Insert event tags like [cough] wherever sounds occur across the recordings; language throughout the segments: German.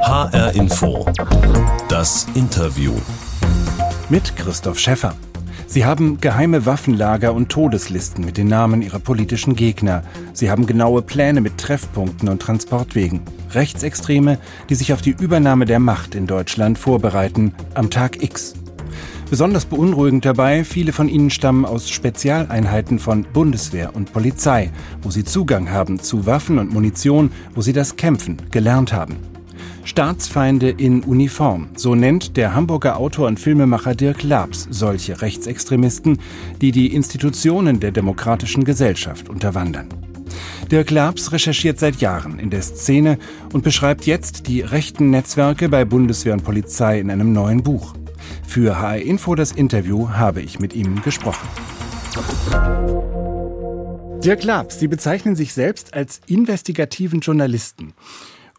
HR Info. Das Interview. Mit Christoph Schäffer. Sie haben geheime Waffenlager und Todeslisten mit den Namen ihrer politischen Gegner. Sie haben genaue Pläne mit Treffpunkten und Transportwegen. Rechtsextreme, die sich auf die Übernahme der Macht in Deutschland vorbereiten, am Tag X. Besonders beunruhigend dabei, viele von ihnen stammen aus Spezialeinheiten von Bundeswehr und Polizei, wo sie Zugang haben zu Waffen und Munition, wo sie das Kämpfen gelernt haben. Staatsfeinde in Uniform, so nennt der Hamburger Autor und Filmemacher Dirk Labs solche Rechtsextremisten, die die Institutionen der demokratischen Gesellschaft unterwandern. Dirk Labs recherchiert seit Jahren in der Szene und beschreibt jetzt die rechten Netzwerke bei Bundeswehr und Polizei in einem neuen Buch. Für HR Info das Interview habe ich mit ihm gesprochen. Dirk Labs, Sie bezeichnen sich selbst als investigativen Journalisten.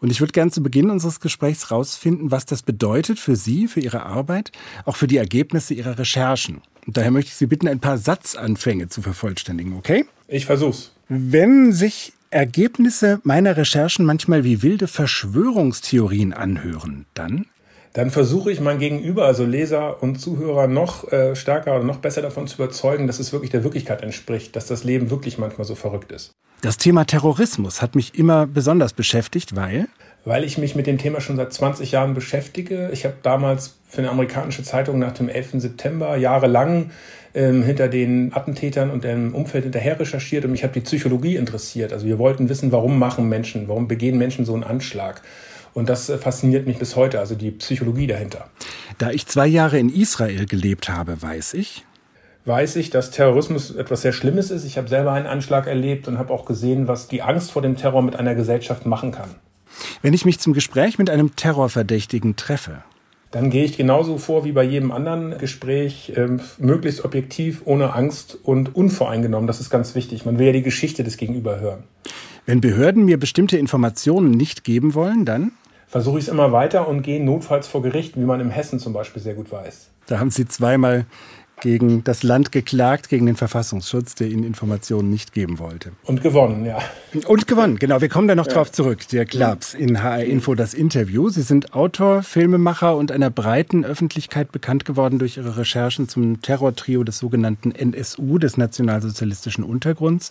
Und ich würde gerne zu Beginn unseres Gesprächs herausfinden, was das bedeutet für Sie, für Ihre Arbeit, auch für die Ergebnisse Ihrer Recherchen. Und daher möchte ich Sie bitten, ein paar Satzanfänge zu vervollständigen, okay? Ich versuch's. Wenn sich Ergebnisse meiner Recherchen manchmal wie wilde Verschwörungstheorien anhören, dann dann versuche ich mein Gegenüber, also Leser und Zuhörer, noch äh, stärker oder noch besser davon zu überzeugen, dass es wirklich der Wirklichkeit entspricht, dass das Leben wirklich manchmal so verrückt ist. Das Thema Terrorismus hat mich immer besonders beschäftigt, weil? Weil ich mich mit dem Thema schon seit 20 Jahren beschäftige. Ich habe damals für eine amerikanische Zeitung nach dem 11. September jahrelang ähm, hinter den Attentätern und dem Umfeld hinterher recherchiert und mich hat die Psychologie interessiert. Also wir wollten wissen, warum machen Menschen, warum begehen Menschen so einen Anschlag. Und das äh, fasziniert mich bis heute, also die Psychologie dahinter. Da ich zwei Jahre in Israel gelebt habe, weiß ich, weiß ich, dass Terrorismus etwas sehr Schlimmes ist. Ich habe selber einen Anschlag erlebt und habe auch gesehen, was die Angst vor dem Terror mit einer Gesellschaft machen kann. Wenn ich mich zum Gespräch mit einem Terrorverdächtigen treffe, dann gehe ich genauso vor wie bei jedem anderen Gespräch, äh, möglichst objektiv, ohne Angst und unvoreingenommen. Das ist ganz wichtig. Man will ja die Geschichte des Gegenüber hören. Wenn Behörden mir bestimmte Informationen nicht geben wollen, dann? Versuche ich es immer weiter und gehe notfalls vor Gericht, wie man im Hessen zum Beispiel sehr gut weiß. Da haben Sie zweimal gegen das Land geklagt, gegen den Verfassungsschutz, der ihnen Informationen nicht geben wollte. Und gewonnen, ja. Und gewonnen, genau. Wir kommen da noch ja. drauf zurück. Der Klabs in HR Info das Interview. Sie sind Autor, Filmemacher und einer breiten Öffentlichkeit bekannt geworden durch Ihre Recherchen zum Terrortrio des sogenannten NSU, des nationalsozialistischen Untergrunds.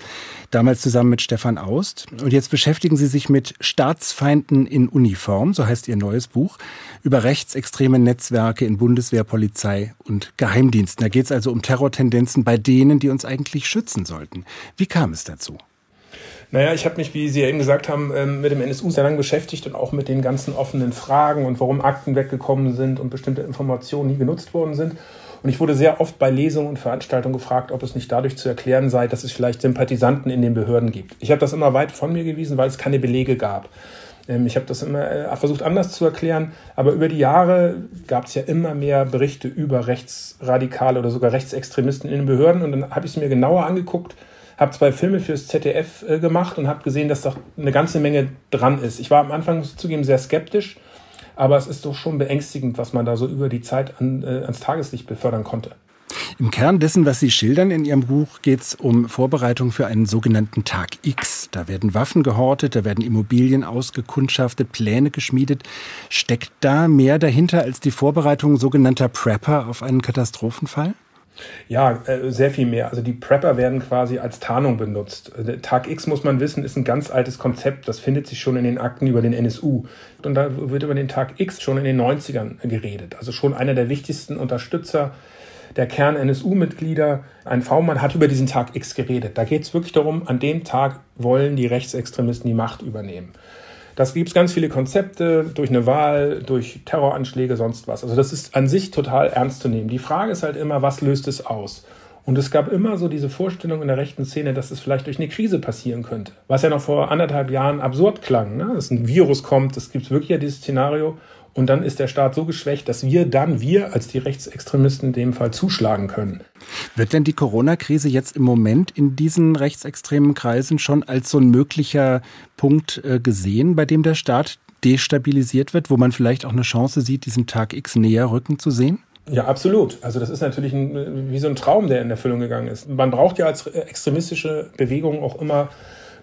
Damals zusammen mit Stefan Aust. Und jetzt beschäftigen Sie sich mit Staatsfeinden in Uniform, so heißt Ihr neues Buch, über rechtsextreme Netzwerke in Bundeswehr, Polizei und Geheimdiensten. Da geht es also um Terrortendenzen bei denen, die uns eigentlich schützen sollten. Wie kam es dazu? Naja, ich habe mich, wie Sie eben gesagt haben, ähm, mit dem NSU sehr lange beschäftigt und auch mit den ganzen offenen Fragen und warum Akten weggekommen sind und bestimmte Informationen nie genutzt worden sind. Und ich wurde sehr oft bei Lesungen und Veranstaltungen gefragt, ob es nicht dadurch zu erklären sei, dass es vielleicht Sympathisanten in den Behörden gibt. Ich habe das immer weit von mir gewiesen, weil es keine Belege gab. Ähm, ich habe das immer äh, versucht anders zu erklären, aber über die Jahre gab es ja immer mehr Berichte über Rechtsradikale oder sogar Rechtsextremisten in den Behörden und dann habe ich es mir genauer angeguckt, habe zwei Filme fürs ZDF äh, gemacht und habe gesehen, dass da eine ganze Menge dran ist. Ich war am Anfang zugeben sehr skeptisch, aber es ist doch schon beängstigend, was man da so über die Zeit an, äh, ans Tageslicht befördern konnte. Im Kern dessen, was Sie schildern in Ihrem Buch, geht es um Vorbereitung für einen sogenannten Tag X. Da werden Waffen gehortet, da werden Immobilien ausgekundschaftet, Pläne geschmiedet. Steckt da mehr dahinter als die Vorbereitung sogenannter Prepper auf einen Katastrophenfall? Ja, äh, sehr viel mehr. Also die Prepper werden quasi als Tarnung benutzt. Äh, Tag X, muss man wissen, ist ein ganz altes Konzept. Das findet sich schon in den Akten über den NSU. Und da wird über den Tag X schon in den 90ern geredet. Also schon einer der wichtigsten Unterstützer der Kern NSU-Mitglieder, ein V-Mann, hat über diesen Tag X geredet. Da geht es wirklich darum, an dem Tag wollen die Rechtsextremisten die Macht übernehmen. Das gibt es ganz viele Konzepte durch eine Wahl, durch Terroranschläge, sonst was. Also das ist an sich total ernst zu nehmen. Die Frage ist halt immer, was löst es aus? Und es gab immer so diese Vorstellung in der rechten Szene, dass es vielleicht durch eine Krise passieren könnte. Was ja noch vor anderthalb Jahren absurd klang, ne? dass ein Virus kommt, es gibt wirklich ja dieses Szenario. Und dann ist der Staat so geschwächt, dass wir dann, wir als die Rechtsextremisten in dem Fall zuschlagen können. Wird denn die Corona-Krise jetzt im Moment in diesen rechtsextremen Kreisen schon als so ein möglicher Punkt äh, gesehen, bei dem der Staat destabilisiert wird, wo man vielleicht auch eine Chance sieht, diesen Tag X näher rücken zu sehen? Ja, absolut. Also das ist natürlich ein, wie so ein Traum, der in Erfüllung gegangen ist. Man braucht ja als extremistische Bewegung auch immer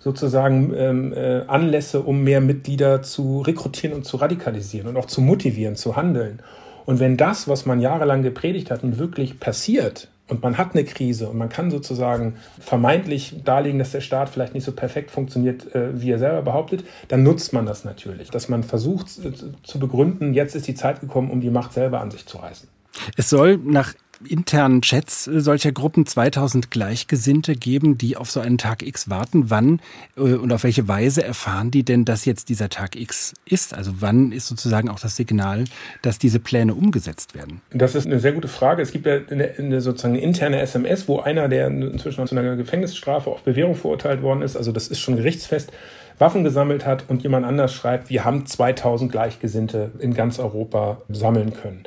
sozusagen ähm, äh, Anlässe, um mehr Mitglieder zu rekrutieren und zu radikalisieren und auch zu motivieren, zu handeln. Und wenn das, was man jahrelang gepredigt hat, nun wirklich passiert, und man hat eine Krise und man kann sozusagen vermeintlich darlegen, dass der Staat vielleicht nicht so perfekt funktioniert, äh, wie er selber behauptet, dann nutzt man das natürlich. Dass man versucht äh, zu begründen, jetzt ist die Zeit gekommen, um die Macht selber an sich zu reißen. Es soll nach internen Chats solcher Gruppen 2000 Gleichgesinnte geben, die auf so einen Tag X warten. Wann äh, und auf welche Weise erfahren die denn, dass jetzt dieser Tag X ist? Also wann ist sozusagen auch das Signal, dass diese Pläne umgesetzt werden? Das ist eine sehr gute Frage. Es gibt ja eine, eine sozusagen interne SMS, wo einer, der inzwischen zu einer Gefängnisstrafe auf Bewährung verurteilt worden ist, also das ist schon gerichtsfest, Waffen gesammelt hat und jemand anders schreibt, wir haben 2000 Gleichgesinnte in ganz Europa sammeln können.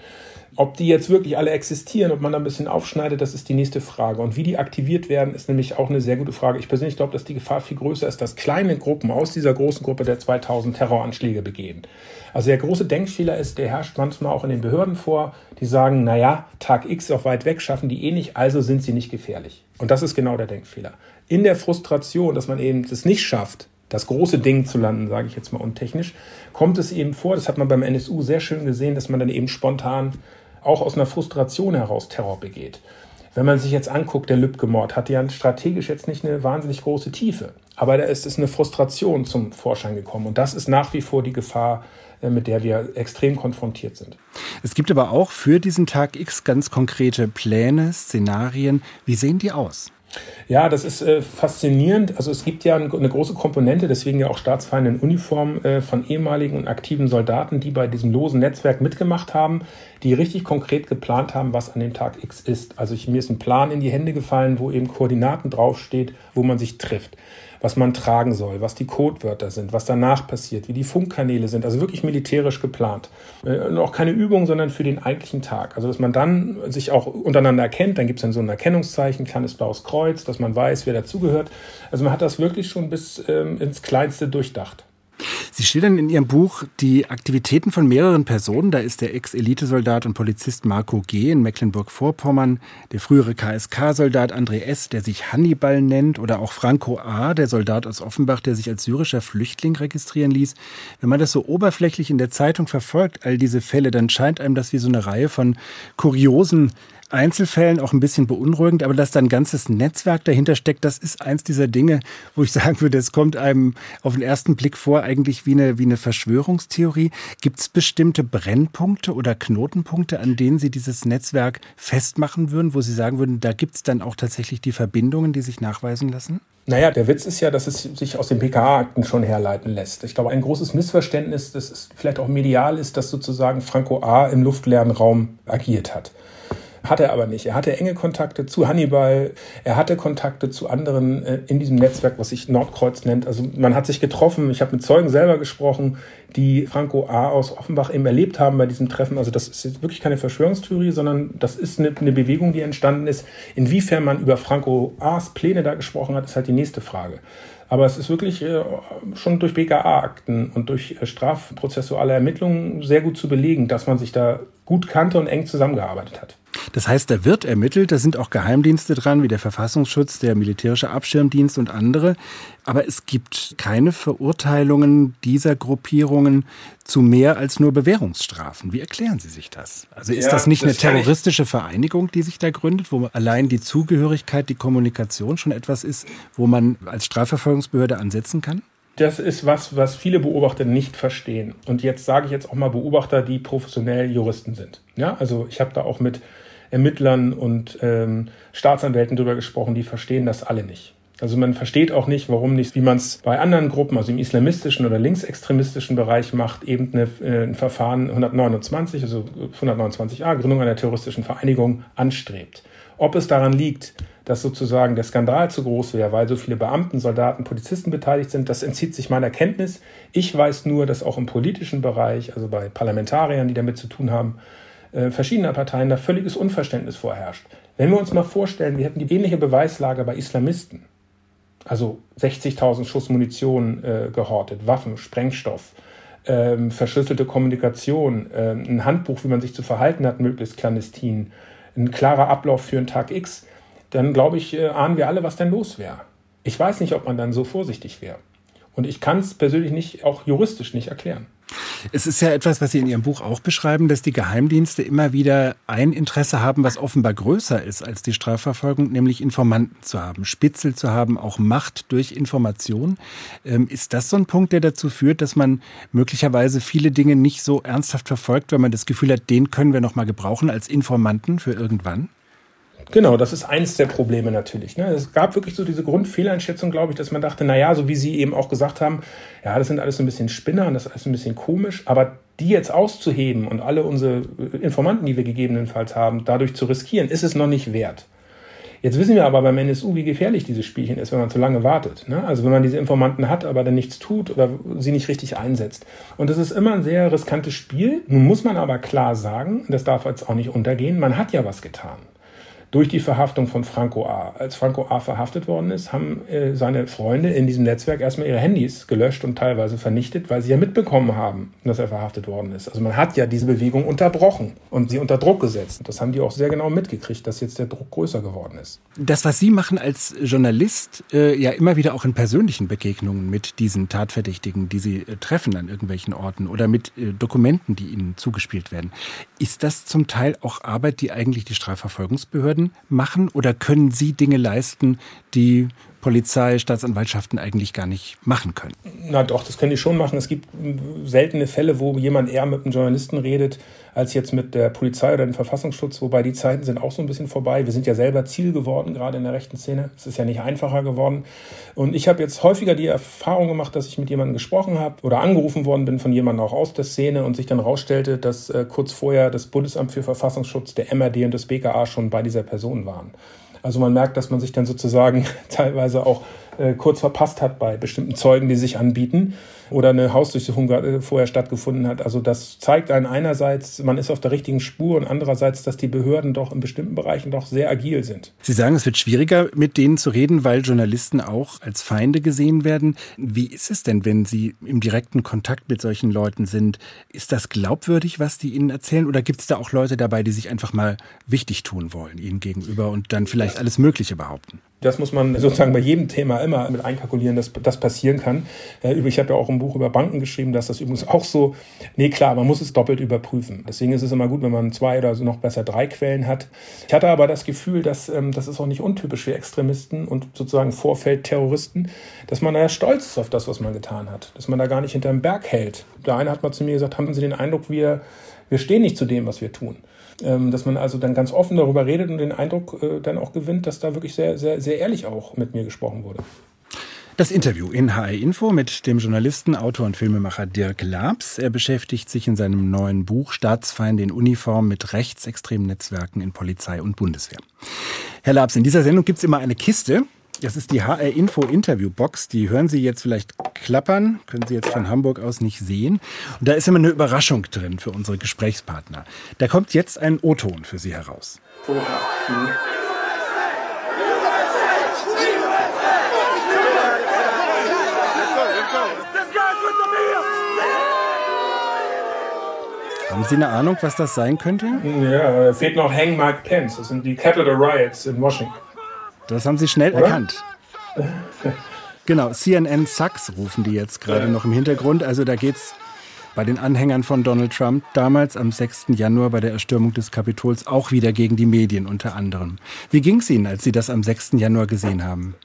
Ob die jetzt wirklich alle existieren, ob man da ein bisschen aufschneidet, das ist die nächste Frage. Und wie die aktiviert werden, ist nämlich auch eine sehr gute Frage. Ich persönlich glaube, dass die Gefahr viel größer ist, dass kleine Gruppen aus dieser großen Gruppe der 2000 Terroranschläge begehen. Also der große Denkfehler ist, der herrscht manchmal auch in den Behörden vor, die sagen, naja, Tag X auch weit weg, schaffen die eh nicht, also sind sie nicht gefährlich. Und das ist genau der Denkfehler. In der Frustration, dass man eben das nicht schafft, das große Ding zu landen, sage ich jetzt mal untechnisch, kommt es eben vor, das hat man beim NSU sehr schön gesehen, dass man dann eben spontan auch aus einer Frustration heraus Terror begeht. Wenn man sich jetzt anguckt, der Lübcke-Mord hat ja strategisch jetzt nicht eine wahnsinnig große Tiefe. Aber da ist es eine Frustration zum Vorschein gekommen. Und das ist nach wie vor die Gefahr, äh, mit der wir extrem konfrontiert sind. Es gibt aber auch für diesen Tag X ganz konkrete Pläne, Szenarien. Wie sehen die aus? Ja, das ist äh, faszinierend. Also es gibt ja eine große Komponente, deswegen ja auch Staatsfeinde in Uniform äh, von ehemaligen und aktiven Soldaten, die bei diesem losen Netzwerk mitgemacht haben, die richtig konkret geplant haben, was an dem Tag X ist. Also ich, mir ist ein Plan in die Hände gefallen, wo eben Koordinaten draufsteht, wo man sich trifft was man tragen soll, was die Codewörter sind, was danach passiert, wie die Funkkanäle sind. Also wirklich militärisch geplant. Äh, und auch keine Übung, sondern für den eigentlichen Tag. Also dass man dann sich auch untereinander erkennt, dann gibt es dann so ein Erkennungszeichen, kleines blaues Kreuz, dass man weiß, wer dazugehört. Also man hat das wirklich schon bis ähm, ins Kleinste durchdacht. Sie schildern in Ihrem Buch die Aktivitäten von mehreren Personen. Da ist der Ex-Elitesoldat und Polizist Marco G. in Mecklenburg-Vorpommern, der frühere KSK-Soldat André S., der sich Hannibal nennt, oder auch Franco A., der Soldat aus Offenbach, der sich als syrischer Flüchtling registrieren ließ. Wenn man das so oberflächlich in der Zeitung verfolgt, all diese Fälle, dann scheint einem das wie so eine Reihe von kuriosen Einzelfällen auch ein bisschen beunruhigend, aber dass da ein ganzes Netzwerk dahinter steckt, das ist eins dieser Dinge, wo ich [laughs] sagen würde, es kommt einem auf den ersten Blick vor eigentlich wie eine, wie eine Verschwörungstheorie. Gibt es bestimmte Brennpunkte oder Knotenpunkte, an denen Sie dieses Netzwerk festmachen würden, wo Sie sagen würden, da gibt es dann auch tatsächlich die Verbindungen, die sich nachweisen lassen? Naja, der Witz ist ja, dass es sich aus den PKA-Akten schon herleiten lässt. Ich glaube, ein großes Missverständnis, das vielleicht auch medial ist, dass sozusagen Franco A. im luftleeren Raum agiert hat. Hat er aber nicht. Er hatte enge Kontakte zu Hannibal, er hatte Kontakte zu anderen äh, in diesem Netzwerk, was sich Nordkreuz nennt. Also man hat sich getroffen, ich habe mit Zeugen selber gesprochen, die Franco A. aus Offenbach eben erlebt haben bei diesem Treffen. Also das ist jetzt wirklich keine Verschwörungstheorie, sondern das ist eine, eine Bewegung, die entstanden ist. Inwiefern man über Franco A.s Pläne da gesprochen hat, ist halt die nächste Frage. Aber es ist wirklich äh, schon durch BKA-Akten und durch äh, strafprozessuale Ermittlungen sehr gut zu belegen, dass man sich da gut kannte und eng zusammengearbeitet hat. Das heißt, da wird ermittelt, da sind auch Geheimdienste dran, wie der Verfassungsschutz, der militärische Abschirmdienst und andere. Aber es gibt keine Verurteilungen dieser Gruppierungen zu mehr als nur Bewährungsstrafen. Wie erklären Sie sich das? Also ist ja, das nicht das eine terroristische Vereinigung, die sich da gründet, wo allein die Zugehörigkeit, die Kommunikation schon etwas ist, wo man als Strafverfolgungsbehörde ansetzen kann? Das ist was, was viele Beobachter nicht verstehen. Und jetzt sage ich jetzt auch mal Beobachter, die professionell Juristen sind. Ja, also ich habe da auch mit Ermittlern und ähm, Staatsanwälten drüber gesprochen, die verstehen das alle nicht. Also man versteht auch nicht, warum nicht, wie man es bei anderen Gruppen, also im islamistischen oder linksextremistischen Bereich macht, eben eine, äh, ein Verfahren 129, also 129a, Gründung einer terroristischen Vereinigung, anstrebt. Ob es daran liegt, dass sozusagen der Skandal zu groß wäre, weil so viele Beamten, Soldaten, Polizisten beteiligt sind, das entzieht sich meiner Kenntnis. Ich weiß nur, dass auch im politischen Bereich, also bei Parlamentariern, die damit zu tun haben, äh, verschiedener Parteien da völliges Unverständnis vorherrscht. Wenn wir uns mal vorstellen, wir hätten die ähnliche Beweislage bei Islamisten, also 60.000 Schuss Munition äh, gehortet, Waffen, Sprengstoff, ähm, verschlüsselte Kommunikation, äh, ein Handbuch, wie man sich zu verhalten hat, möglichst clandestin, ein klarer Ablauf für einen Tag X, dann glaube ich, äh, ahnen wir alle, was denn los wäre. Ich weiß nicht, ob man dann so vorsichtig wäre. Und ich kann es persönlich nicht, auch juristisch nicht erklären. Es ist ja etwas, was Sie in Ihrem Buch auch beschreiben, dass die Geheimdienste immer wieder ein Interesse haben, was offenbar größer ist als die Strafverfolgung, nämlich Informanten zu haben, Spitzel zu haben, auch Macht durch Information. Ähm, ist das so ein Punkt, der dazu führt, dass man möglicherweise viele Dinge nicht so ernsthaft verfolgt, wenn man das Gefühl hat, den können wir noch mal gebrauchen als Informanten für irgendwann? Genau, das ist eins der Probleme natürlich. Ne? Es gab wirklich so diese Grundfehleinschätzung, glaube ich, dass man dachte, na ja, so wie Sie eben auch gesagt haben, ja, das sind alles so ein bisschen Spinner und das ist alles ein bisschen komisch, aber die jetzt auszuheben und alle unsere Informanten, die wir gegebenenfalls haben, dadurch zu riskieren, ist es noch nicht wert. Jetzt wissen wir aber beim NSU, wie gefährlich dieses Spielchen ist, wenn man zu lange wartet. Ne? Also wenn man diese Informanten hat, aber dann nichts tut oder sie nicht richtig einsetzt. Und das ist immer ein sehr riskantes Spiel. Nun muss man aber klar sagen, das darf jetzt auch nicht untergehen, man hat ja was getan durch die Verhaftung von Franco A. Als Franco A. verhaftet worden ist, haben äh, seine Freunde in diesem Netzwerk erstmal ihre Handys gelöscht und teilweise vernichtet, weil sie ja mitbekommen haben, dass er verhaftet worden ist. Also man hat ja diese Bewegung unterbrochen und sie unter Druck gesetzt. Das haben die auch sehr genau mitgekriegt, dass jetzt der Druck größer geworden ist. Das, was Sie machen als Journalist, äh, ja immer wieder auch in persönlichen Begegnungen mit diesen Tatverdächtigen, die Sie äh, treffen an irgendwelchen Orten oder mit äh, Dokumenten, die Ihnen zugespielt werden, ist das zum Teil auch Arbeit, die eigentlich die Strafverfolgungsbehörden Behörden machen oder können Sie Dinge leisten, die Polizei, Staatsanwaltschaften eigentlich gar nicht machen können? Na doch, das können die schon machen. Es gibt seltene Fälle, wo jemand eher mit einem Journalisten redet, als jetzt mit der Polizei oder dem Verfassungsschutz, wobei die Zeiten sind auch so ein bisschen vorbei. Wir sind ja selber Ziel geworden, gerade in der rechten Szene. Es ist ja nicht einfacher geworden. Und ich habe jetzt häufiger die Erfahrung gemacht, dass ich mit jemandem gesprochen habe oder angerufen worden bin von jemandem auch aus der Szene und sich dann rausstellte, dass äh, kurz vorher das Bundesamt für Verfassungsschutz, der MRD und das BKA schon bei dieser Person waren. Also man merkt, dass man sich dann sozusagen [laughs] teilweise auch äh, kurz verpasst hat bei bestimmten Zeugen, die sich anbieten oder eine Hausdurchsuchung äh, vorher stattgefunden hat. Also das zeigt einen einerseits, man ist auf der richtigen Spur und andererseits, dass die Behörden doch in bestimmten Bereichen doch sehr agil sind. Sie sagen, es wird schwieriger, mit denen zu reden, weil Journalisten auch als Feinde gesehen werden. Wie ist es denn, wenn Sie im direkten Kontakt mit solchen Leuten sind? Ist das glaubwürdig, was die Ihnen erzählen? Oder gibt es da auch Leute dabei, die sich einfach mal wichtig tun wollen Ihnen gegenüber und dann vielleicht alles Mögliche behaupten? Das muss man sozusagen bei jedem Thema immer mit einkalkulieren, dass das passieren kann. Äh, ich habe ja auch ein Buch über Banken geschrieben, dass das übrigens auch so, nee klar, man muss es doppelt überprüfen. Deswegen ist es immer gut, wenn man zwei oder noch besser drei Quellen hat. Ich hatte aber das Gefühl, dass ähm, das ist auch nicht untypisch für Extremisten und sozusagen Vorfeldterroristen, dass man da stolz ist auf das, was man getan hat. Dass man da gar nicht hinterm Berg hält. Der eine hat mal zu mir gesagt, haben Sie den Eindruck, wir, wir stehen nicht zu dem, was wir tun. Ähm, dass man also dann ganz offen darüber redet und den Eindruck äh, dann auch gewinnt, dass da wirklich sehr, sehr, sehr ehrlich auch mit mir gesprochen wurde. Das Interview in HR Info mit dem Journalisten, Autor und Filmemacher Dirk Labs. Er beschäftigt sich in seinem neuen Buch Staatsfeinde in Uniform mit rechtsextremen Netzwerken in Polizei und Bundeswehr. Herr Labs, in dieser Sendung gibt es immer eine Kiste, das ist die HR Info Interview Box. Die hören Sie jetzt vielleicht klappern, können Sie jetzt von Hamburg aus nicht sehen. Und da ist immer eine Überraschung drin für unsere Gesprächspartner. Da kommt jetzt ein O-Ton für Sie heraus. Oha. Mhm. Haben Sie eine Ahnung, was das sein könnte? Ja, fehlt noch Hang Mike Pence. Das sind die Capitol Riots in Washington. Das haben Sie schnell Oder? erkannt. Genau, CNN Sucks rufen die jetzt gerade ja. noch im Hintergrund. Also da geht's bei den Anhängern von Donald Trump damals am 6. Januar bei der Erstürmung des Kapitols auch wieder gegen die Medien unter anderem. Wie ging es Ihnen, als Sie das am 6. Januar gesehen haben?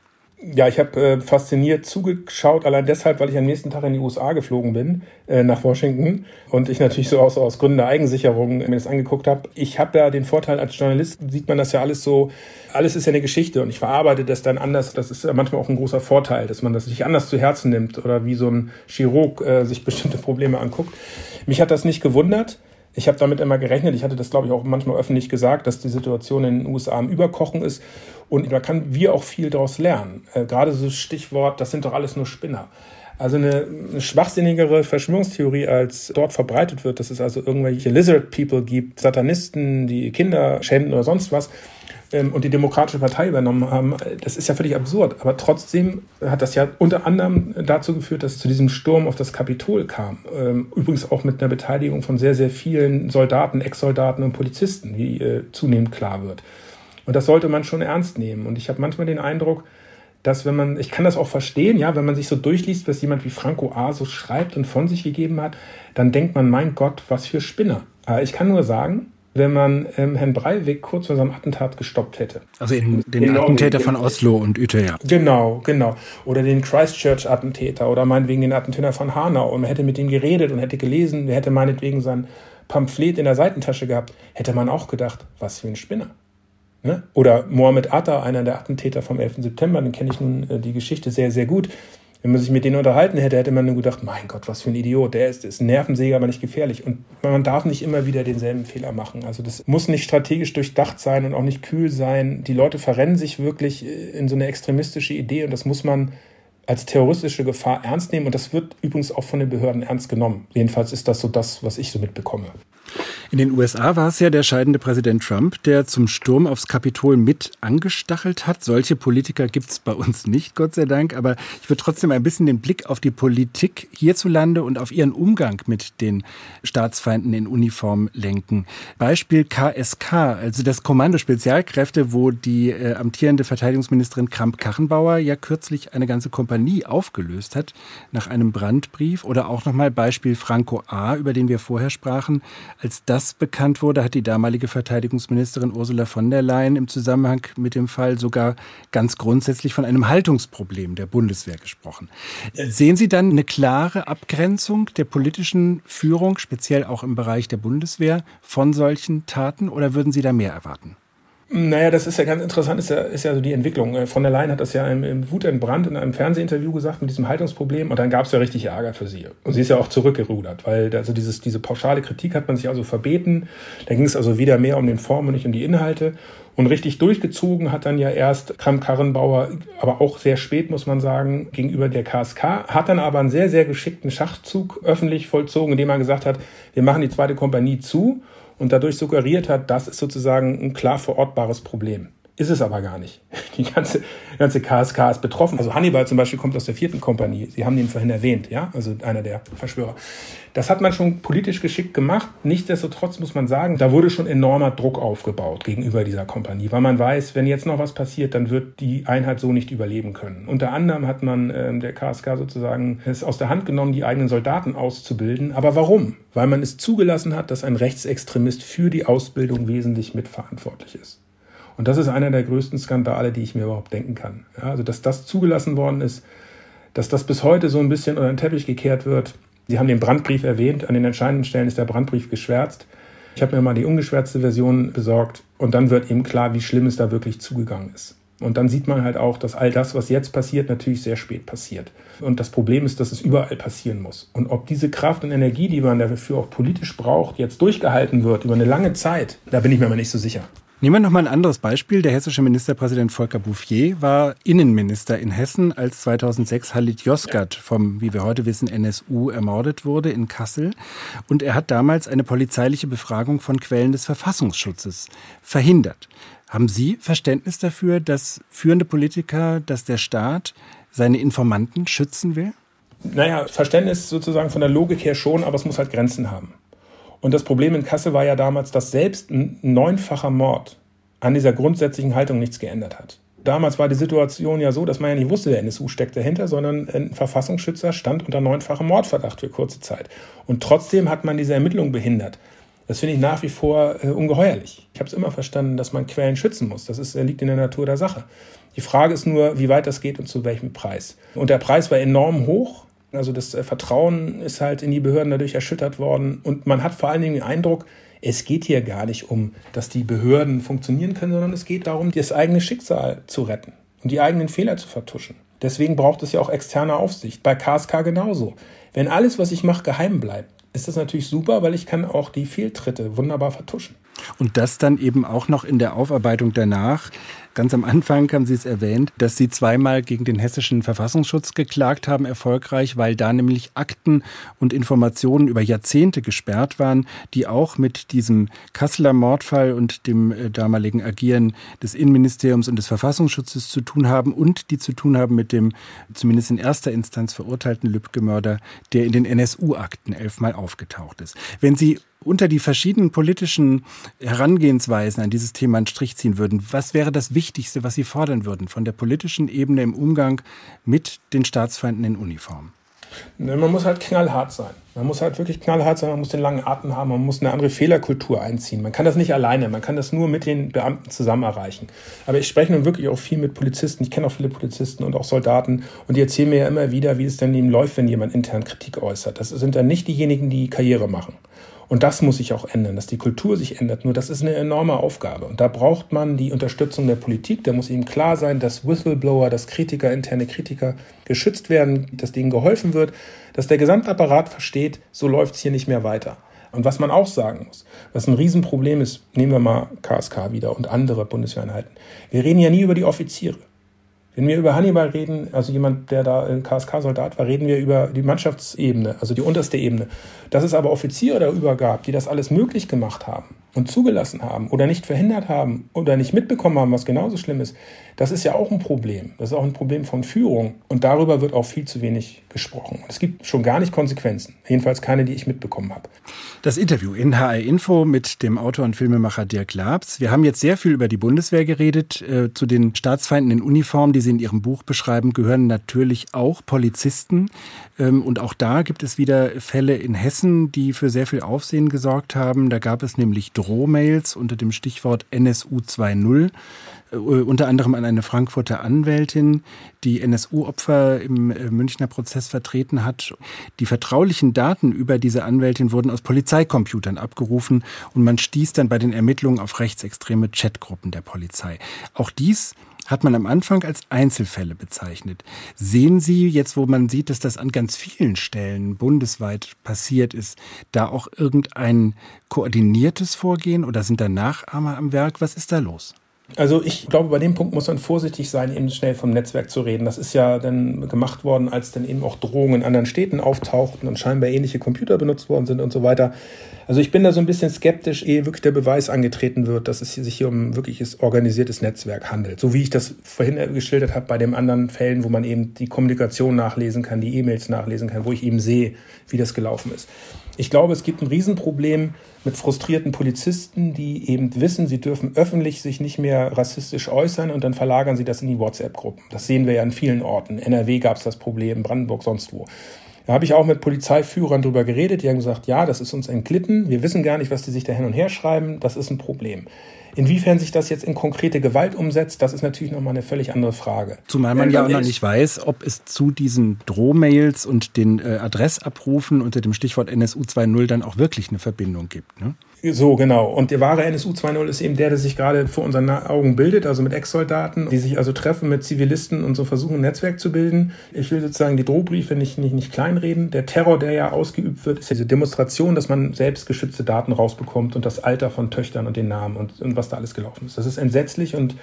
Ja, ich habe äh, fasziniert zugeschaut, allein deshalb, weil ich am nächsten Tag in die USA geflogen bin, äh, nach Washington. Und ich natürlich so aus, aus Gründen der Eigensicherung mir das angeguckt habe. Ich habe ja den Vorteil, als Journalist sieht man das ja alles so, alles ist ja eine Geschichte und ich verarbeite das dann anders. Das ist ja manchmal auch ein großer Vorteil, dass man das sich anders zu Herzen nimmt oder wie so ein Chirurg äh, sich bestimmte Probleme anguckt. Mich hat das nicht gewundert. Ich habe damit immer gerechnet. Ich hatte das, glaube ich, auch manchmal öffentlich gesagt, dass die Situation in den USA am Überkochen ist. Und da kann wir auch viel daraus lernen. Äh, gerade so Stichwort, das sind doch alles nur Spinner. Also eine, eine schwachsinnigere Verschwörungstheorie als dort verbreitet wird, dass es also irgendwelche Lizard People gibt, Satanisten, die Kinder schänden oder sonst was ähm, und die Demokratische Partei übernommen haben, das ist ja völlig absurd. Aber trotzdem hat das ja unter anderem dazu geführt, dass es zu diesem Sturm auf das Kapitol kam. Ähm, übrigens auch mit einer Beteiligung von sehr, sehr vielen Soldaten, Ex-Soldaten und Polizisten, wie äh, zunehmend klar wird. Und das sollte man schon ernst nehmen. Und ich habe manchmal den Eindruck, dass wenn man, ich kann das auch verstehen, ja, wenn man sich so durchliest, was jemand wie Franco A. so schreibt und von sich gegeben hat, dann denkt man, mein Gott, was für Spinner. Aber ich kann nur sagen, wenn man ähm, Herrn Breivik kurz vor seinem Attentat gestoppt hätte. Also in, den genau, Attentäter von Oslo und Utøya. Genau, genau. Oder den Christchurch-Attentäter oder meinetwegen den Attentäter von Hanau. Und man hätte mit ihm geredet und hätte gelesen, er hätte meinetwegen sein Pamphlet in der Seitentasche gehabt, hätte man auch gedacht, was für ein Spinner. Ne? Oder Mohammed Atta, einer der Attentäter vom 11. September, den kenne ich nun äh, die Geschichte sehr, sehr gut. Wenn man sich mit denen unterhalten hätte, hätte man nur gedacht, mein Gott, was für ein Idiot, der ist, ist ein Nervensäger, aber nicht gefährlich. Und man darf nicht immer wieder denselben Fehler machen. Also das muss nicht strategisch durchdacht sein und auch nicht kühl sein. Die Leute verrennen sich wirklich äh, in so eine extremistische Idee und das muss man als terroristische Gefahr ernst nehmen. Und das wird übrigens auch von den Behörden ernst genommen. Jedenfalls ist das so das, was ich so mitbekomme. In den USA war es ja der scheidende Präsident Trump, der zum Sturm aufs Kapitol mit angestachelt hat. Solche Politiker gibt es bei uns nicht, Gott sei Dank. Aber ich würde trotzdem ein bisschen den Blick auf die Politik hierzulande und auf ihren Umgang mit den Staatsfeinden in Uniform lenken. Beispiel KSK, also das Kommando Spezialkräfte, wo die äh, amtierende Verteidigungsministerin Kramp-Karrenbauer ja kürzlich eine ganze Kompanie aufgelöst hat nach einem Brandbrief. Oder auch nochmal Beispiel Franco A., über den wir vorher sprachen. Als das bekannt wurde, hat die damalige Verteidigungsministerin Ursula von der Leyen im Zusammenhang mit dem Fall sogar ganz grundsätzlich von einem Haltungsproblem der Bundeswehr gesprochen. Sehen Sie dann eine klare Abgrenzung der politischen Führung, speziell auch im Bereich der Bundeswehr, von solchen Taten oder würden Sie da mehr erwarten? Naja, das ist ja ganz interessant, ist ja, ist ja so die Entwicklung. Äh, von der Leyen hat das ja im, im Wut entbrannt in einem Fernsehinterview gesagt mit diesem Haltungsproblem und dann gab es ja richtig Ärger für sie. Und sie ist ja auch zurückgerudert, weil also dieses, diese pauschale Kritik hat man sich also verbeten. Da ging es also wieder mehr um den Form und nicht um die Inhalte. Und richtig durchgezogen hat dann ja erst Kram-Karrenbauer, aber auch sehr spät, muss man sagen, gegenüber der KSK, hat dann aber einen sehr, sehr geschickten Schachzug öffentlich vollzogen, indem er gesagt hat, wir machen die zweite Kompanie zu und dadurch suggeriert hat, das ist sozusagen ein klar verortbares Problem. Ist es aber gar nicht. [laughs] Die ganze, ganze KSK ist betroffen. Also Hannibal zum Beispiel kommt aus der vierten Kompanie. Sie haben ihn vorhin erwähnt, ja? Also einer der Verschwörer. Das hat man schon politisch geschickt gemacht. Nichtsdestotrotz muss man sagen, da wurde schon enormer Druck aufgebaut gegenüber dieser Kompanie, weil man weiß, wenn jetzt noch was passiert, dann wird die Einheit so nicht überleben können. Unter anderem hat man äh, der KSK sozusagen es aus der Hand genommen, die eigenen Soldaten auszubilden. Aber warum? Weil man es zugelassen hat, dass ein Rechtsextremist für die Ausbildung wesentlich mitverantwortlich ist. Und das ist einer der größten Skandale, die ich mir überhaupt denken kann. Ja, also, dass das zugelassen worden ist, dass das bis heute so ein bisschen unter den Teppich gekehrt wird. Sie haben den Brandbrief erwähnt. An den entscheidenden Stellen ist der Brandbrief geschwärzt. Ich habe mir mal die ungeschwärzte Version besorgt und dann wird eben klar, wie schlimm es da wirklich zugegangen ist. Und dann sieht man halt auch, dass all das, was jetzt passiert, natürlich sehr spät passiert. Und das Problem ist, dass es überall passieren muss. Und ob diese Kraft und Energie, die man dafür auch politisch braucht, jetzt durchgehalten wird über eine lange Zeit, da bin ich mir mal nicht so sicher. Nehmen wir noch mal ein anderes Beispiel. Der hessische Ministerpräsident Volker Bouffier war Innenminister in Hessen, als 2006 Halit Yozgat vom, wie wir heute wissen, NSU ermordet wurde in Kassel. Und er hat damals eine polizeiliche Befragung von Quellen des Verfassungsschutzes verhindert. Haben Sie Verständnis dafür, dass führende Politiker, dass der Staat seine Informanten schützen will? Naja, Verständnis sozusagen von der Logik her schon, aber es muss halt Grenzen haben. Und das Problem in Kassel war ja damals, dass selbst ein neunfacher Mord an dieser grundsätzlichen Haltung nichts geändert hat. Damals war die Situation ja so, dass man ja nicht wusste, der NSU steckt dahinter, sondern ein Verfassungsschützer stand unter neunfachem Mordverdacht für kurze Zeit. Und trotzdem hat man diese Ermittlung behindert. Das finde ich nach wie vor äh, ungeheuerlich. Ich habe es immer verstanden, dass man Quellen schützen muss. Das ist, liegt in der Natur der Sache. Die Frage ist nur, wie weit das geht und zu welchem Preis. Und der Preis war enorm hoch. Also das äh, Vertrauen ist halt in die Behörden dadurch erschüttert worden. Und man hat vor allen Dingen den Eindruck, es geht hier gar nicht um, dass die Behörden funktionieren können, sondern es geht darum, das eigene Schicksal zu retten und die eigenen Fehler zu vertuschen. Deswegen braucht es ja auch externe Aufsicht. Bei KSK genauso. Wenn alles, was ich mache, geheim bleibt, ist das natürlich super, weil ich kann auch die Fehltritte wunderbar vertuschen. Und das dann eben auch noch in der Aufarbeitung danach. Ganz am Anfang haben Sie es erwähnt, dass Sie zweimal gegen den hessischen Verfassungsschutz geklagt haben, erfolgreich, weil da nämlich Akten und Informationen über Jahrzehnte gesperrt waren, die auch mit diesem Kasseler Mordfall und dem äh, damaligen Agieren des Innenministeriums und des Verfassungsschutzes zu tun haben und die zu tun haben mit dem zumindest in erster Instanz verurteilten Lübcke-Mörder, der in den NSU-Akten elfmal aufgetaucht ist. Wenn Sie unter die verschiedenen politischen Herangehensweisen an dieses Thema einen Strich ziehen würden, was wäre das Wichtigste? Wichtigste, was Sie fordern würden von der politischen Ebene im Umgang mit den Staatsfeinden in Uniform? Ne, man muss halt knallhart sein. Man muss halt wirklich knallhart sein, man muss den langen Atem haben, man muss eine andere Fehlerkultur einziehen. Man kann das nicht alleine, man kann das nur mit den Beamten zusammen erreichen. Aber ich spreche nun wirklich auch viel mit Polizisten, ich kenne auch viele Polizisten und auch Soldaten und die erzählen mir ja immer wieder, wie es denn ihm läuft, wenn jemand intern Kritik äußert. Das sind dann nicht diejenigen, die Karriere machen. Und das muss sich auch ändern, dass die Kultur sich ändert. Nur das ist eine enorme Aufgabe. Und da braucht man die Unterstützung der Politik. Da muss eben klar sein, dass Whistleblower, dass Kritiker, interne Kritiker geschützt werden, dass denen geholfen wird, dass der Gesamtapparat versteht, so läuft es hier nicht mehr weiter. Und was man auch sagen muss, was ein Riesenproblem ist, nehmen wir mal KSK wieder und andere Bundeswehreinheiten. Wir reden ja nie über die Offiziere. Wenn wir über Hannibal reden, also jemand, der da ein KSK-Soldat war, reden wir über die Mannschaftsebene, also die unterste Ebene. Dass es aber Offiziere darüber gab, die das alles möglich gemacht haben und zugelassen haben oder nicht verhindert haben oder nicht mitbekommen haben, was genauso schlimm ist, das ist ja auch ein Problem. Das ist auch ein Problem von Führung. Und darüber wird auch viel zu wenig gesprochen. Es gibt schon gar nicht Konsequenzen. Jedenfalls keine, die ich mitbekommen habe. Das Interview in HR Info mit dem Autor und Filmemacher Dirk Labs. Wir haben jetzt sehr viel über die Bundeswehr geredet. Äh, zu den Staatsfeinden in Uniform, die Sie in Ihrem Buch beschreiben, gehören natürlich auch Polizisten. Ähm, und auch da gibt es wieder Fälle in Hessen, die für sehr viel Aufsehen gesorgt haben. Da gab es nämlich Drohmails unter dem Stichwort NSU 2.0. Äh, unter anderem an eine Frankfurter Anwältin, die NSU-Opfer im äh, Münchner Prozess vertreten hat. Die vertraulichen Daten über diese Anwältin wurden aus Polizeicomputern abgerufen und man stieß dann bei den Ermittlungen auf rechtsextreme Chatgruppen der Polizei. Auch dies hat man am Anfang als Einzelfälle bezeichnet. Sehen Sie jetzt, wo man sieht, dass das an ganz vielen Stellen bundesweit passiert ist, da auch irgendein koordiniertes Vorgehen oder sind da Nachahmer am Werk? Was ist da los? Also ich glaube, bei dem Punkt muss man vorsichtig sein, eben schnell vom Netzwerk zu reden. Das ist ja dann gemacht worden, als dann eben auch Drohungen in anderen Städten auftauchten und scheinbar ähnliche Computer benutzt worden sind und so weiter. Also ich bin da so ein bisschen skeptisch, ehe wirklich der Beweis angetreten wird, dass es sich hier um ein wirkliches organisiertes Netzwerk handelt. So wie ich das vorhin geschildert habe bei den anderen Fällen, wo man eben die Kommunikation nachlesen kann, die E-Mails nachlesen kann, wo ich eben sehe, wie das gelaufen ist. Ich glaube, es gibt ein Riesenproblem mit frustrierten Polizisten, die eben wissen, sie dürfen öffentlich sich nicht mehr rassistisch äußern und dann verlagern sie das in die WhatsApp-Gruppen. Das sehen wir ja an vielen Orten. NRW gab es das Problem, Brandenburg, sonst wo. Da habe ich auch mit Polizeiführern drüber geredet, die haben gesagt, ja, das ist uns entglitten, wir wissen gar nicht, was die sich da hin und her schreiben, das ist ein Problem. Inwiefern sich das jetzt in konkrete Gewalt umsetzt, das ist natürlich nochmal eine völlig andere Frage. Zumal man ja auch noch nicht weiß, ob es zu diesen Drohmails und den äh, Adressabrufen unter dem Stichwort NSU 2.0 dann auch wirklich eine Verbindung gibt. Ne? So, genau. Und der wahre NSU 2.0 ist eben der, der sich gerade vor unseren Augen bildet, also mit Ex-Soldaten, die sich also treffen mit Zivilisten und so versuchen, ein Netzwerk zu bilden. Ich will sozusagen die Drohbriefe nicht, nicht, nicht kleinreden. Der Terror, der ja ausgeübt wird, ist diese Demonstration, dass man selbst geschützte Daten rausbekommt und das Alter von Töchtern und den Namen und, und was da alles gelaufen ist. Das ist entsetzlich und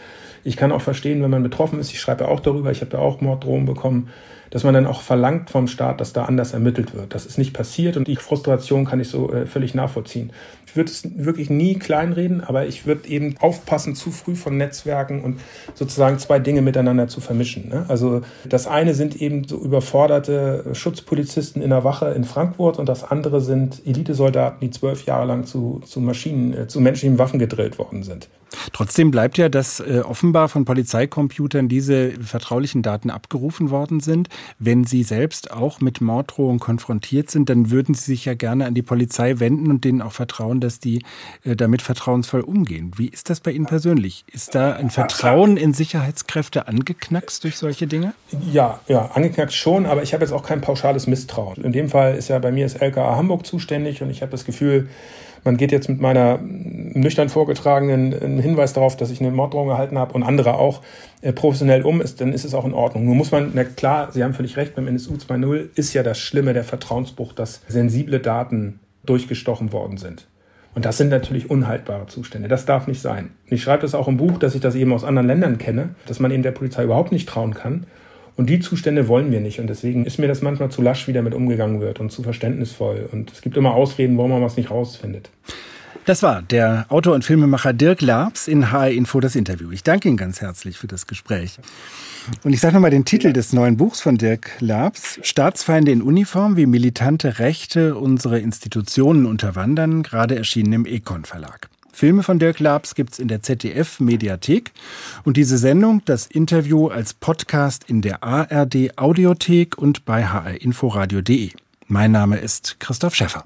ich kann auch verstehen, wenn man betroffen ist. Ich schreibe auch darüber, ich habe ja auch Morddrohungen bekommen dass man dann auch verlangt vom Staat, dass da anders ermittelt wird. Das ist nicht passiert und die Frustration kann ich so äh, völlig nachvollziehen. Ich würde es wirklich nie kleinreden, aber ich würde eben aufpassen, zu früh von Netzwerken und sozusagen zwei Dinge miteinander zu vermischen. Ne? Also das eine sind eben so überforderte Schutzpolizisten in der Wache in Frankfurt und das andere sind Elitesoldaten, die zwölf Jahre lang zu, zu Maschinen, äh, zu menschlichen Waffen gedrillt worden sind. Trotzdem bleibt ja, dass äh, offenbar von Polizeicomputern diese vertraulichen Daten abgerufen worden sind. Wenn Sie selbst auch mit Morddrohungen konfrontiert sind, dann würden Sie sich ja gerne an die Polizei wenden und denen auch vertrauen, dass die äh, damit vertrauensvoll umgehen. Wie ist das bei Ihnen persönlich? Ist da ein Vertrauen in Sicherheitskräfte angeknackst durch solche Dinge? Ja, ja, angeknackst schon, aber ich habe jetzt auch kein pauschales Misstrauen. In dem Fall ist ja bei mir das LKA Hamburg zuständig und ich habe das Gefühl, man geht jetzt mit meiner nüchtern vorgetragenen Hinweis darauf, dass ich eine Morddrohung erhalten habe und andere auch äh, professionell um ist, dann ist es auch in Ordnung. Nur muss man, na klar, Sie haben völlig recht, beim NSU 2.0 ist ja das Schlimme, der Vertrauensbruch, dass sensible Daten durchgestochen worden sind. Und das sind natürlich unhaltbare Zustände. Das darf nicht sein. Ich schreibe das auch im Buch, dass ich das eben aus anderen Ländern kenne, dass man eben der Polizei überhaupt nicht trauen kann. Und die Zustände wollen wir nicht. Und deswegen ist mir das manchmal zu lasch, wie damit umgegangen wird und zu verständnisvoll. Und es gibt immer Ausreden, warum man was nicht rausfindet. Das war der Autor und Filmemacher Dirk Labs in HR Info das Interview. Ich danke Ihnen ganz herzlich für das Gespräch. Und ich sage nochmal den Titel des neuen Buchs von Dirk Labs. Staatsfeinde in Uniform, wie militante Rechte unsere Institutionen unterwandern, gerade erschienen im Econ Verlag. Filme von Dirk Labs gibt's in der ZDF Mediathek und diese Sendung, das Interview als Podcast in der ARD Audiothek und bei hrinforadio.de. Mein Name ist Christoph Schäffer.